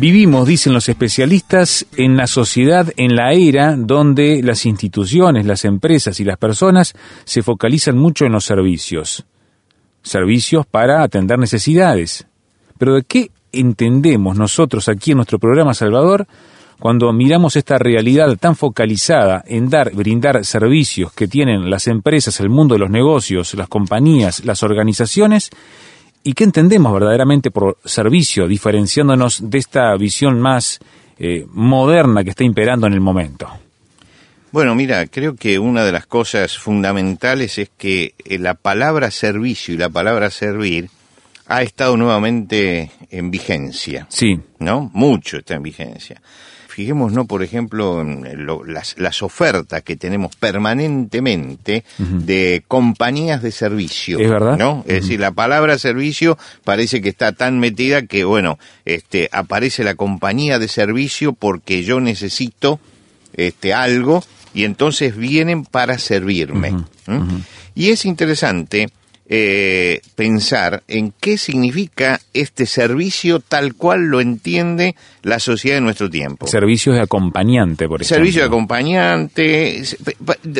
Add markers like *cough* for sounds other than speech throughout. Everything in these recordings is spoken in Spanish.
Vivimos, dicen los especialistas, en la sociedad, en la era donde las instituciones, las empresas y las personas se focalizan mucho en los servicios. Servicios para atender necesidades. Pero ¿de qué entendemos nosotros aquí en nuestro programa Salvador cuando miramos esta realidad tan focalizada en dar, brindar servicios que tienen las empresas, el mundo de los negocios, las compañías, las organizaciones, y qué entendemos verdaderamente por servicio, diferenciándonos de esta visión más eh, moderna que está imperando en el momento? Bueno, mira, creo que una de las cosas fundamentales es que eh, la palabra servicio y la palabra servir ha estado nuevamente en vigencia. Sí. ¿No? Mucho está en vigencia. Fijémonos, por ejemplo, en las, ofertas que tenemos permanentemente de compañías de servicio. Es verdad. ¿no? Es decir, la palabra servicio parece que está tan metida que, bueno, este, aparece la compañía de servicio porque yo necesito este, algo y entonces vienen para servirme. Y es interesante eh, pensar en qué significa este servicio tal cual lo entiende la sociedad de nuestro tiempo. Servicios de acompañante, por ejemplo. Servicio de acompañante,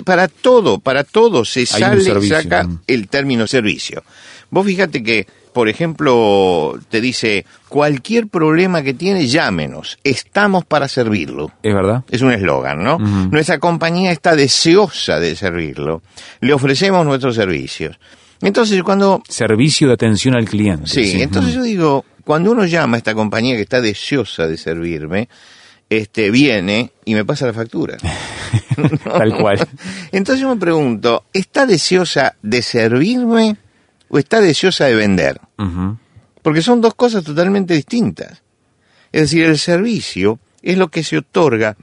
para todo, para todo se sale, saca el término servicio. Vos fíjate que, por ejemplo, te dice, cualquier problema que tiene, llámenos, estamos para servirlo. Es verdad. Es un eslogan, ¿no? Nuestra compañía está deseosa de servirlo. Le ofrecemos nuestros servicios. Entonces, cuando... Servicio de atención al cliente. Sí, entonces yo digo, cuando uno llama a esta compañía que está deseosa de servirme, este, viene y me pasa la factura. *laughs* Tal cual. Entonces yo me pregunto, ¿está deseosa de servirme o está deseosa de vender? Porque son dos cosas totalmente distintas. Es decir, el servicio es lo que se otorga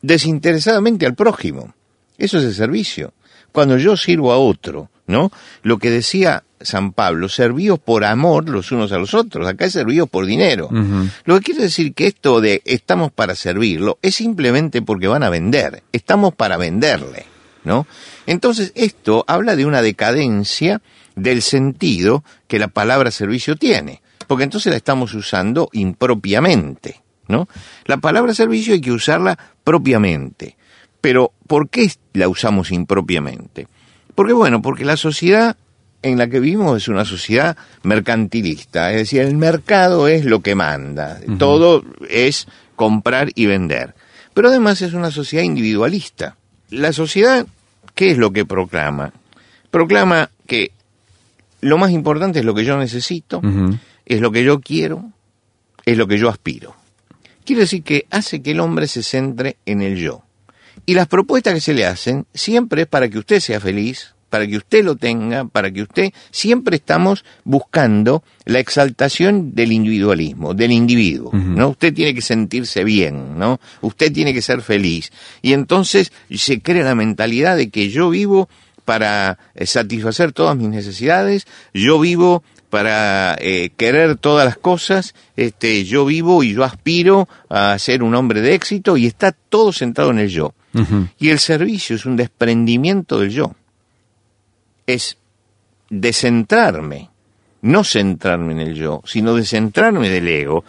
desinteresadamente al prójimo. Eso es el servicio. Cuando yo sirvo a otro, ¿no? Lo que decía San Pablo, servíos por amor los unos a los otros, acá es servíos por dinero. Lo que quiere decir que esto de estamos para servirlo es simplemente porque van a vender, estamos para venderle, ¿no? Entonces esto habla de una decadencia del sentido que la palabra servicio tiene, porque entonces la estamos usando impropiamente, ¿no? La palabra servicio hay que usarla propiamente. Pero ¿por qué la usamos impropiamente? Porque bueno, porque la sociedad en la que vivimos es una sociedad mercantilista, es decir, el mercado es lo que manda, todo es comprar y vender. Pero además es una sociedad individualista. La sociedad, ¿qué es lo que proclama? Proclama que lo más importante es lo que yo necesito, es lo que yo quiero, es lo que yo aspiro. Quiere decir que hace que el hombre se centre en el yo. Y las propuestas que se le hacen siempre es para que usted sea feliz, para que usted lo tenga, para que usted siempre estamos buscando la exaltación del individualismo, del individuo, ¿no? Usted tiene que sentirse bien, ¿no? Usted tiene que ser feliz. Y entonces se crea la mentalidad de que yo vivo para eh, satisfacer todas mis necesidades, yo vivo para eh, querer todas las cosas, este, yo vivo y yo aspiro a ser un hombre de éxito y está todo centrado en el yo. Y el servicio es un desprendimiento del yo. Es descentrarme, no centrarme en el yo, sino descentrarme del ego.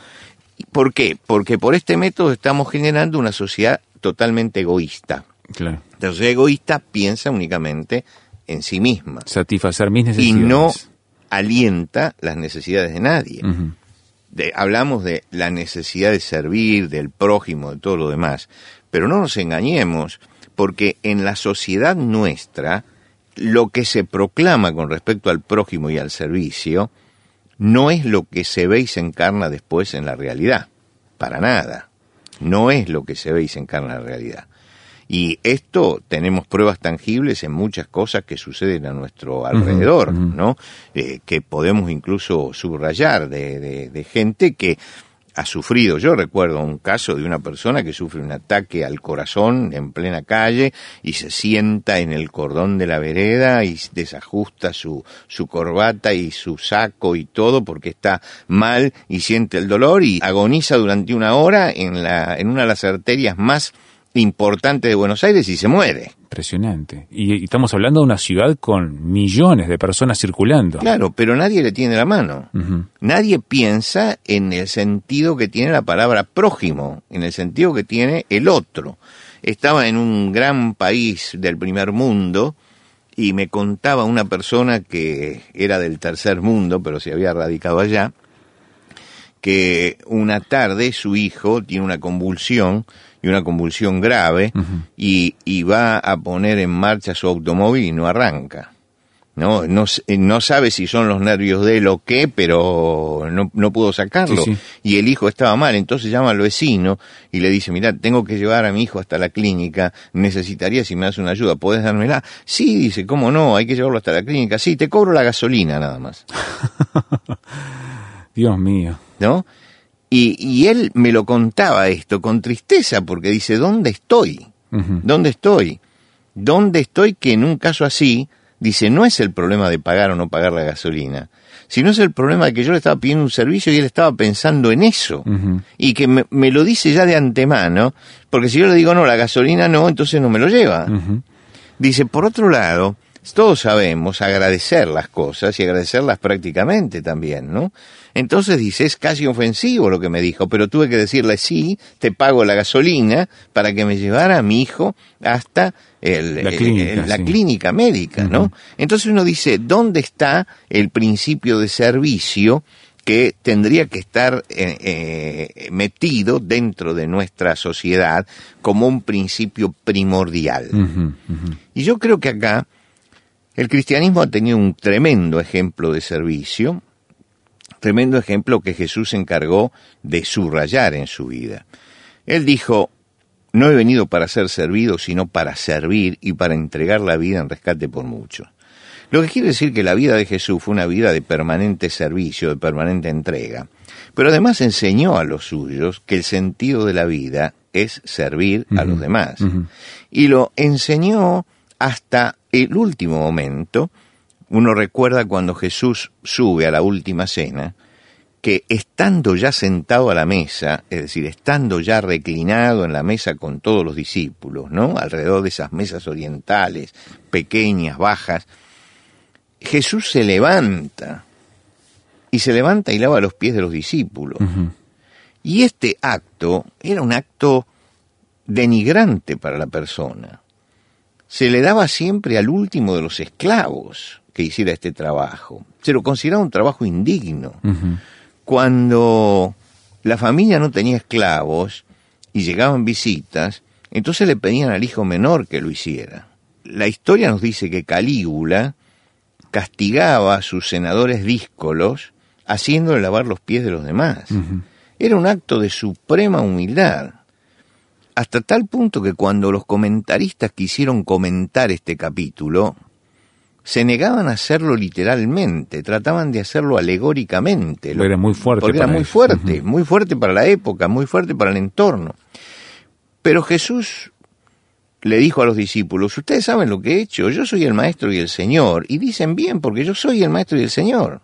¿Por qué? Porque por este método estamos generando una sociedad totalmente egoísta. Claro. La sociedad egoísta piensa únicamente en sí misma. Satisfacer mis necesidades. Y no alienta las necesidades de nadie. hablamos de la necesidad de servir, del prójimo, de todo lo demás. Pero no nos engañemos, porque en la sociedad nuestra, lo que se proclama con respecto al prójimo y al servicio, no es lo que se ve y se encarna después en la realidad. Para nada. No es lo que se ve y se encarna en la realidad. Y esto tenemos pruebas tangibles en muchas cosas que suceden a nuestro alrededor, ¿no? Eh, que podemos incluso subrayar de, de, gente que ha sufrido. Yo recuerdo un caso de una persona que sufre un ataque al corazón en plena calle y se sienta en el cordón de la vereda y desajusta su, su corbata y su saco y todo porque está mal y siente el dolor y agoniza durante una hora en, la, en una de las arterias más importante de Buenos Aires y se muere. Impresionante. Y, estamos hablando de una ciudad con millones de personas circulando. Claro, pero nadie le tiene la mano. Nadie piensa en el sentido que tiene la palabra prójimo, en el sentido que tiene el otro. Estaba en un gran país del primer mundo y me contaba una persona que era del tercer mundo, pero se había radicado allá, que una tarde su hijo tiene una convulsión y una convulsión grave y, y, va a poner en marcha su automóvil y no arranca. No, no, no sabe si son los nervios de él o qué, pero no, no pudo sacarlo. Y el hijo estaba mal, entonces llama al vecino y le dice, mira, tengo que llevar a mi hijo hasta la clínica, necesitaría si me das una ayuda, ¿puedes dármela? Sí, dice, ¿cómo no? Hay que llevarlo hasta la clínica. Sí, te cobro la gasolina nada más. *laughs* Dios mío. ¿No? Y, y, él me lo contaba esto con tristeza, porque dice, ¿dónde estoy? ¿Dónde estoy? ¿Dónde estoy que en un caso así, dice, no es el problema de pagar o no pagar la gasolina, sino es el problema de que yo le estaba pidiendo un servicio y él estaba pensando en eso. Y que me, me, lo dice ya de antemano, porque si yo le digo, no, la gasolina no, entonces no me lo lleva. Dice, por otro lado, todos sabemos agradecer las cosas y agradecerlas prácticamente también, ¿no? Entonces dice, es casi ofensivo lo que me dijo, pero tuve que decirle, sí, te pago la gasolina para que me llevara a mi hijo hasta el, la, clínica, médica, ¿no? Entonces uno dice, ¿dónde está el principio de servicio que tendría que estar eh, eh, metido dentro de nuestra sociedad como un principio primordial? Y yo creo que acá el cristianismo ha tenido un tremendo ejemplo de servicio, tremendo ejemplo que Jesús se encargó de subrayar en su vida. Él dijo, no he venido para ser servido, sino para servir y para entregar la vida en rescate por muchos. Lo que quiere decir que la vida de Jesús fue una vida de permanente servicio, de permanente entrega. Pero además enseñó a los suyos que el sentido de la vida es servir a los demás. Y lo enseñó hasta el último momento, uno recuerda cuando Jesús sube a la última cena, que estando ya sentado a la mesa, es decir, estando ya reclinado en la mesa con todos los discípulos, ¿no? Alrededor de esas mesas orientales, pequeñas, bajas, Jesús se levanta y se levanta y lava los pies de los discípulos. Y este acto era un acto denigrante para la persona se le daba siempre al último de los esclavos que hiciera este trabajo. Se lo consideraba un trabajo indigno. Cuando la familia no tenía esclavos y llegaban visitas, entonces le pedían al hijo menor que lo hiciera. La historia nos dice que Calígula castigaba a sus senadores díscolos haciéndole lavar los pies de los demás. Era un acto de suprema humildad hasta tal punto que cuando los comentaristas quisieron comentar este capítulo, se negaban a hacerlo literalmente, trataban de hacerlo alegóricamente. era muy fuerte. Porque era muy fuerte, muy fuerte para la época, muy fuerte para el entorno. Pero Jesús le dijo a los discípulos, ustedes saben lo que he hecho, yo soy el Maestro y el Señor, y dicen bien, porque yo soy el Maestro y el Señor.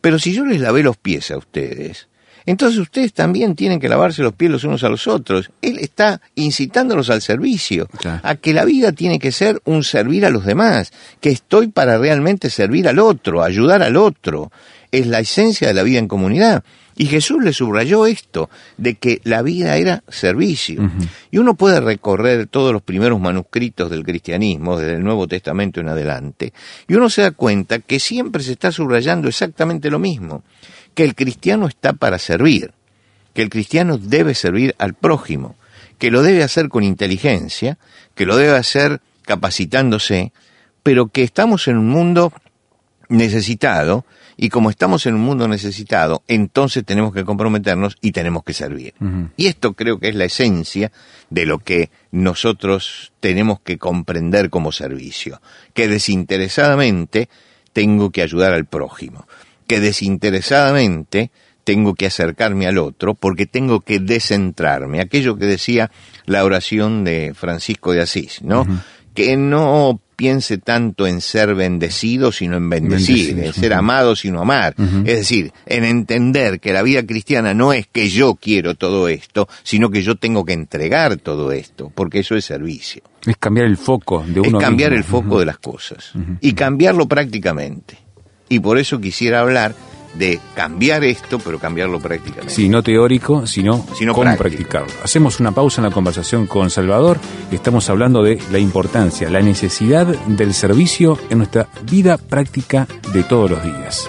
Pero si yo les lavé los pies a ustedes, entonces ustedes también tienen que lavarse los pies los unos a los otros. Él está incitándolos al servicio, a que la vida tiene que ser un servir a los demás, que estoy para realmente servir al otro, ayudar al otro. Es la esencia de la vida en comunidad. Y Jesús le subrayó esto, de que la vida era servicio. Y uno puede recorrer todos los primeros manuscritos del cristianismo, desde el Nuevo Testamento en adelante, y uno se da cuenta que siempre se está subrayando exactamente lo mismo que el cristiano está para servir, que el cristiano debe servir al prójimo, que lo debe hacer con inteligencia, que lo debe hacer capacitándose, pero que estamos en un mundo necesitado y como estamos en un mundo necesitado, entonces tenemos que comprometernos y tenemos que servir. Y esto creo que es la esencia de lo que nosotros tenemos que comprender como servicio, que desinteresadamente tengo que ayudar al prójimo que desinteresadamente tengo que acercarme al otro porque tengo que descentrarme. Aquello que decía la oración de Francisco de Asís, ¿no? Que no piense tanto en ser bendecido, sino en bendecir, en ser amado, sino amar. Es decir, en entender que la vida cristiana no es que yo quiero todo esto, sino que yo tengo que entregar todo esto, porque eso es servicio. Es cambiar el foco de uno Es cambiar el foco de las cosas y cambiarlo prácticamente. Y por eso quisiera hablar de cambiar esto, pero cambiarlo prácticamente. Sí, no teórico, sino, cómo practicarlo. Hacemos una pausa en la conversación con Salvador y estamos hablando de la importancia, la necesidad del servicio en nuestra vida práctica de todos los días.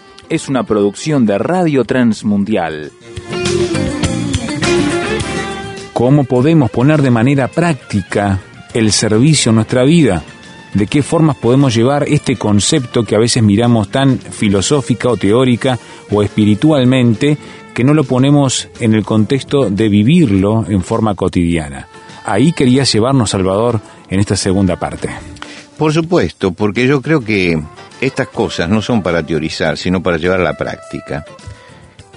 es una producción de Radio Transmundial. ¿Cómo podemos poner de manera práctica el servicio en nuestra vida? ¿De qué formas podemos llevar este concepto que a veces miramos tan filosófica o teórica o espiritualmente que no lo ponemos en el contexto de vivirlo en forma cotidiana? Ahí quería llevarnos, Salvador, en esta segunda parte. Por supuesto, porque yo creo que estas cosas no son para teorizar, sino para llevar a la práctica.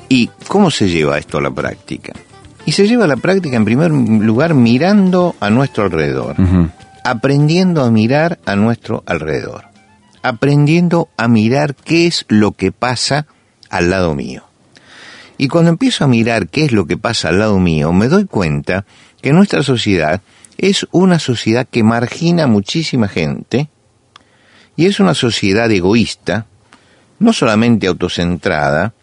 ¿Y cómo se lleva esto a la práctica? Y se lleva a la práctica en primer lugar mirando a nuestro alrededor, aprendiendo a mirar a nuestro alrededor, aprendiendo a mirar qué es lo que pasa al lado mío. Y cuando empiezo a mirar qué es lo que pasa al lado mío, me doy cuenta que nuestra sociedad es una sociedad que margina muchísima gente y es una sociedad egoísta, no solamente autocentrada,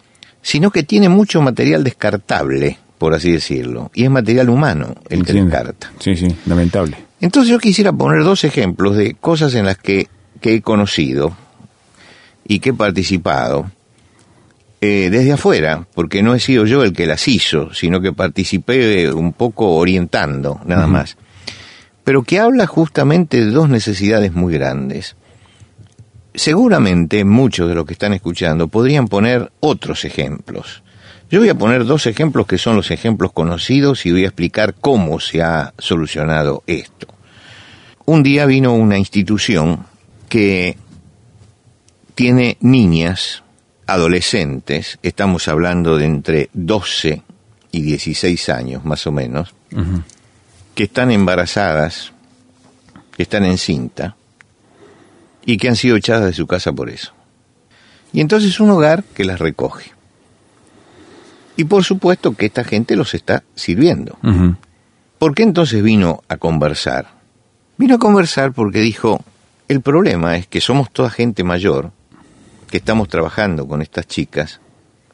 sino que tiene mucho material descartable, por así decirlo, y es material humano el que descarta. Sí, sí, lamentable. Entonces yo quisiera poner dos ejemplos de cosas en las que, he conocido y que he participado eh, desde afuera, porque no he sido yo el que las hizo, sino que participé un poco orientando, nada más. Pero que habla justamente de dos necesidades muy grandes seguramente muchos de los que están escuchando podrían poner otros ejemplos. Yo voy a poner dos ejemplos que son los ejemplos conocidos y voy a explicar cómo se ha solucionado esto. Un día vino una institución que tiene niñas, adolescentes, estamos hablando de entre 12 y 16 años más o menos, que están embarazadas, que están en cinta, y que han sido echadas de su casa por eso. Y entonces un hogar que las recoge. Y por supuesto que esta gente los está sirviendo. ¿Por qué entonces vino a conversar? Vino a conversar porque dijo, el problema es que somos toda gente mayor, que estamos trabajando con estas chicas,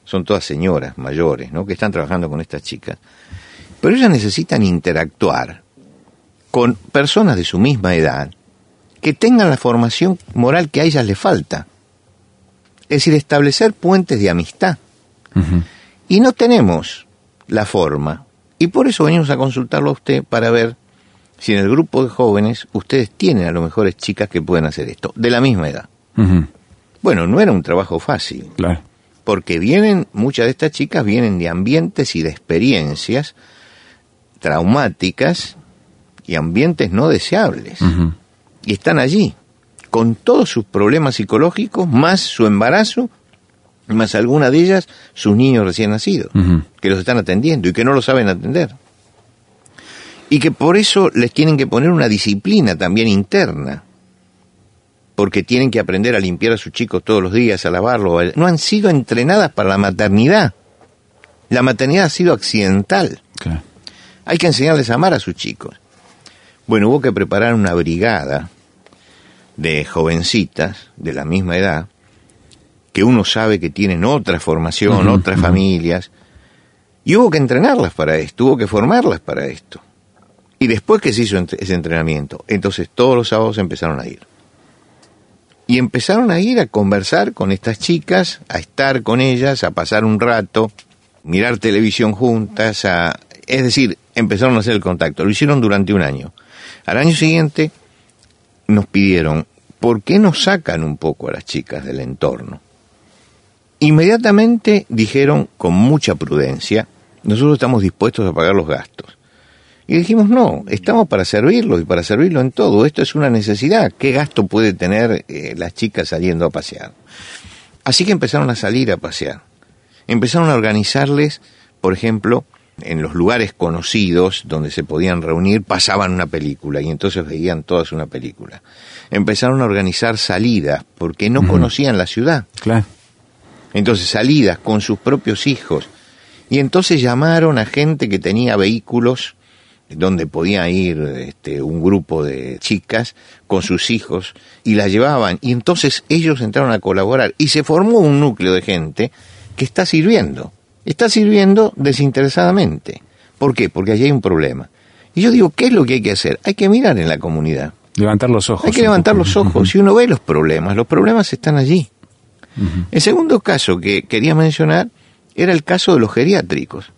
son todas señoras mayores, ¿no? Que están trabajando con estas chicas, pero ellas necesitan interactuar con personas de su misma edad que tengan la formación moral que a ellas les falta. Es decir, establecer puentes de amistad. Y no tenemos la forma. Y por eso venimos a consultarlo a usted para ver si en el grupo de jóvenes ustedes tienen a lo mejores chicas que pueden hacer esto, de la misma edad. Bueno, no era un trabajo fácil. Claro. Porque vienen, muchas de estas chicas vienen de ambientes y de experiencias traumáticas y ambientes no deseables y están allí, con todos sus problemas psicológicos, más su embarazo, más alguna de ellas sus niños recién nacidos, que los están atendiendo y que no lo saben atender. Y que por eso les tienen que poner una disciplina también interna, porque tienen que aprender a limpiar a sus chicos todos los días, a lavarlo. No han sido entrenadas para la maternidad. La maternidad ha sido accidental. Hay que enseñarles a amar a sus chicos. Bueno, hubo que preparar una brigada de jovencitas de la misma edad, que uno sabe que tienen otra formación, otras familias, y hubo que entrenarlas para esto, hubo que formarlas para esto. Y después que se hizo ese entrenamiento, entonces todos los sábados empezaron a ir. y empezaron a ir a conversar con estas chicas, a estar con ellas, a pasar un rato, mirar televisión juntas, a, es decir, empezaron a hacer el contacto. Lo hicieron durante un año. Al año siguiente nos pidieron, ¿por qué nos sacan un poco a las chicas del entorno? Inmediatamente dijeron con mucha prudencia, nosotros estamos dispuestos a pagar los gastos. Y dijimos, no, estamos para servirlo y para servirlo en todo. Esto es una necesidad. ¿Qué gasto puede tener eh, las chicas saliendo a pasear? Así que empezaron a salir a pasear. Empezaron a organizarles, por ejemplo, en los lugares conocidos donde se podían reunir, pasaban una película y entonces veían todas una película. Empezaron a organizar salidas porque no conocían la ciudad. Claro. Entonces salidas con sus propios hijos. Y entonces llamaron a gente que tenía vehículos donde podía ir este, un grupo de chicas con sus hijos y la llevaban y entonces ellos entraron a colaborar y se formó un núcleo de gente que está sirviendo, está sirviendo desinteresadamente. ¿Por qué? Porque allí hay un problema. Y yo digo, ¿qué es lo que hay que hacer? Hay que mirar en la comunidad. Levantar los ojos. Hay que levantar los ojos. Si uno ve los problemas, los problemas están allí. El segundo caso que quería mencionar era el caso de los geriátricos.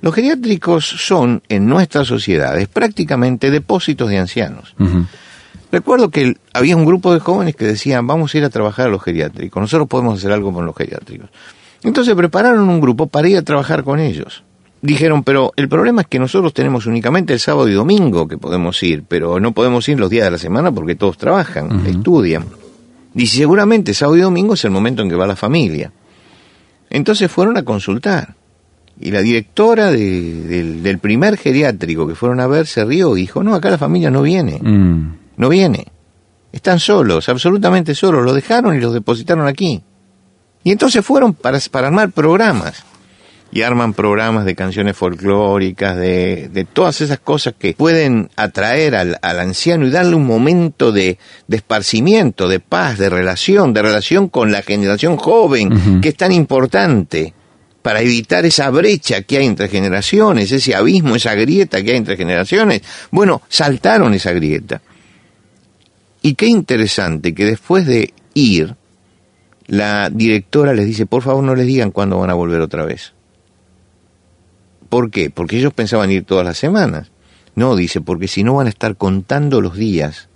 Los geriátricos son, en nuestras sociedades, prácticamente depósitos de ancianos. Recuerdo que había un grupo de jóvenes que decían, vamos a ir a trabajar a los geriátricos, nosotros podemos hacer algo con los geriátricos. Entonces prepararon un grupo para ir a trabajar con ellos. Dijeron, pero el problema es que nosotros tenemos únicamente el sábado y domingo que podemos ir, pero no podemos ir los días de la semana porque todos trabajan, estudian. Y seguramente sábado y domingo es el momento en que va la familia. Entonces fueron a consultar. Y la directora del, primer geriátrico que fueron a ver se rió y dijo, no, acá la familia no viene, Mm. no viene. Están solos, absolutamente solos, lo dejaron y los depositaron aquí. Y entonces fueron para, para armar programas. Y arman programas de canciones folclóricas, de, de todas esas cosas que pueden atraer al, al anciano y darle un momento de, de esparcimiento, de paz, de relación, de relación con la generación joven, que es tan importante para evitar esa brecha que hay entre generaciones, ese abismo, esa grieta que hay entre generaciones. Bueno, saltaron esa grieta. Y qué interesante que después de ir, la directora les dice, por favor no les digan cuándo van a volver otra vez. ¿Por qué? Porque ellos pensaban ir todas las semanas. No, dice, porque si no van a estar contando los días,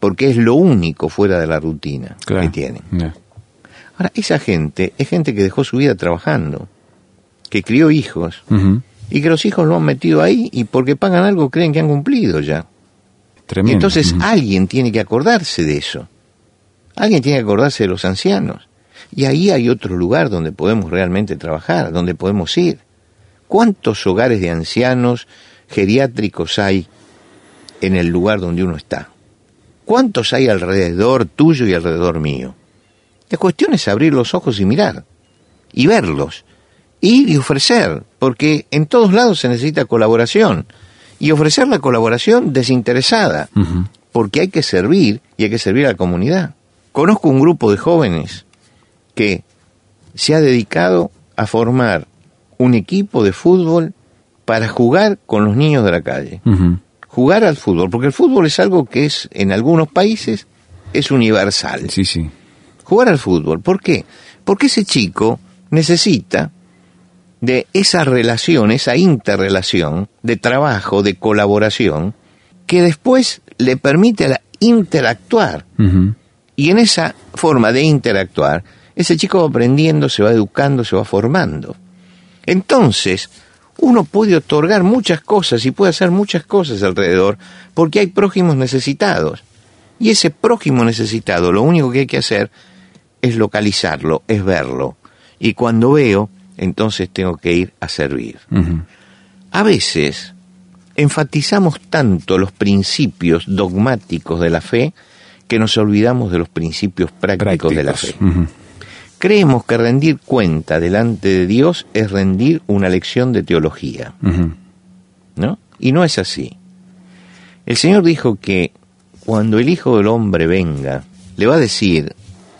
porque es lo único fuera de la rutina Claro. que tienen. Ahora, esa gente es gente que dejó su vida trabajando, que crió hijos, y que los hijos lo han metido ahí y porque pagan algo creen que han cumplido ya. Y Tremendo. entonces alguien tiene que acordarse de eso. Alguien tiene que acordarse de los ancianos. Y ahí hay otro lugar donde podemos realmente trabajar, donde podemos ir. ¿Cuántos hogares de ancianos geriátricos hay en el lugar donde uno está? ¿Cuántos hay alrededor tuyo y alrededor mío? La cuestión es abrir los ojos y mirar, y verlos, ir y ofrecer, porque en todos lados se necesita colaboración, y ofrecer la colaboración desinteresada, porque hay que servir y hay que servir a la comunidad. Conozco un grupo de jóvenes que se ha dedicado a formar un equipo de fútbol para jugar con los niños de la calle. Jugar al fútbol, porque el fútbol es algo que es en algunos países es universal. Sí, sí. Jugar al fútbol, ¿por qué? Porque ese chico necesita de esa relación, esa interrelación de trabajo, de colaboración, que después le permite interactuar. Y en esa forma de interactuar, ese chico va aprendiendo, se va educando, se va formando. Entonces, uno puede otorgar muchas cosas y puede hacer muchas cosas alrededor porque hay prójimos necesitados. Y ese prójimo necesitado, lo único que hay que hacer es localizarlo, es verlo. Y cuando veo, entonces tengo que ir a servir. A veces enfatizamos tanto los principios dogmáticos de la fe que nos olvidamos de los principios prácticos, de la fe. Creemos que rendir cuenta delante de Dios es rendir una lección de teología. ¿no? Y no es así. El Señor dijo que cuando el Hijo del Hombre venga, le va a decir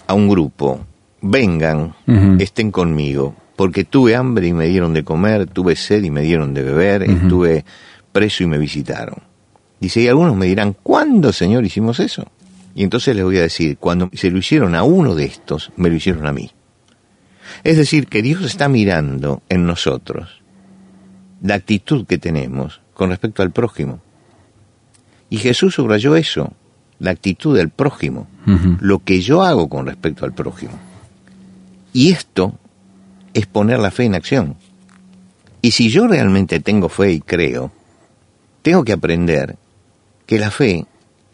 a un grupo, vengan, estén conmigo, porque tuve hambre y me dieron de comer, tuve sed y me dieron de beber, estuve preso y me visitaron. Dice, y algunos me dirán, ¿cuándo, Señor, hicimos eso? Y entonces les voy a decir, cuando se lo hicieron a uno de estos, me lo hicieron a mí. Es decir, que Dios está mirando en nosotros la actitud que tenemos con respecto al prójimo. Y Jesús subrayó eso, la actitud del prójimo, lo que yo hago con respecto al prójimo. Y esto es poner la fe en acción. Y si yo realmente tengo fe y creo, tengo que aprender que la fe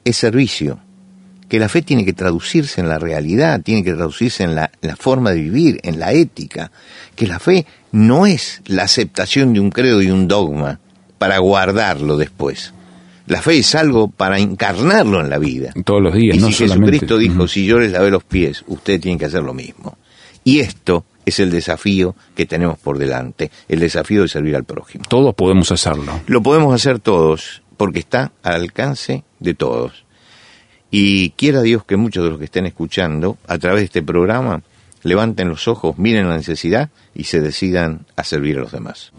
es servicio, que la fe tiene que traducirse en la realidad, tiene que traducirse en la, forma de vivir, en la ética, que la fe no es la aceptación de un credo y un dogma para guardarlo después. La fe es algo para encarnarlo en la vida. Todos los días, y no si Jesucristo dijo, si yo les lavé los pies, ustedes tienen que hacer lo mismo. Y esto es el desafío que tenemos por delante, el desafío de servir al prójimo. Todos podemos hacerlo. Lo podemos hacer todos, porque está al alcance de todos. Y quiera Dios que muchos de los que estén escuchando a través de este programa levanten los ojos, miren la necesidad y se decidan a servir a los demás.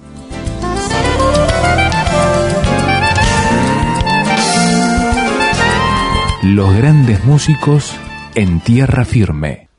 Los grandes músicos en tierra firme.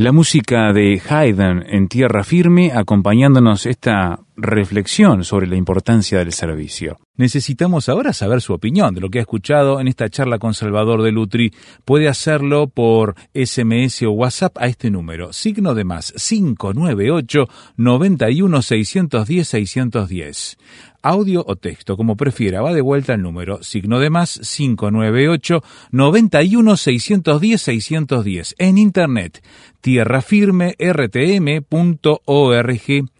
La música de Haydn en tierra firme acompañándonos esta reflexión sobre la importancia del servicio. Necesitamos ahora saber su opinión de lo que ha escuchado en esta charla con Salvador de Lutri. Puede hacerlo por SMS o WhatsApp a este número, signo de más 598 91 610 610 audio o texto, como prefiera. Va de vuelta el número, signo de más 598 91 610 610 en internet tierrafirmertm.org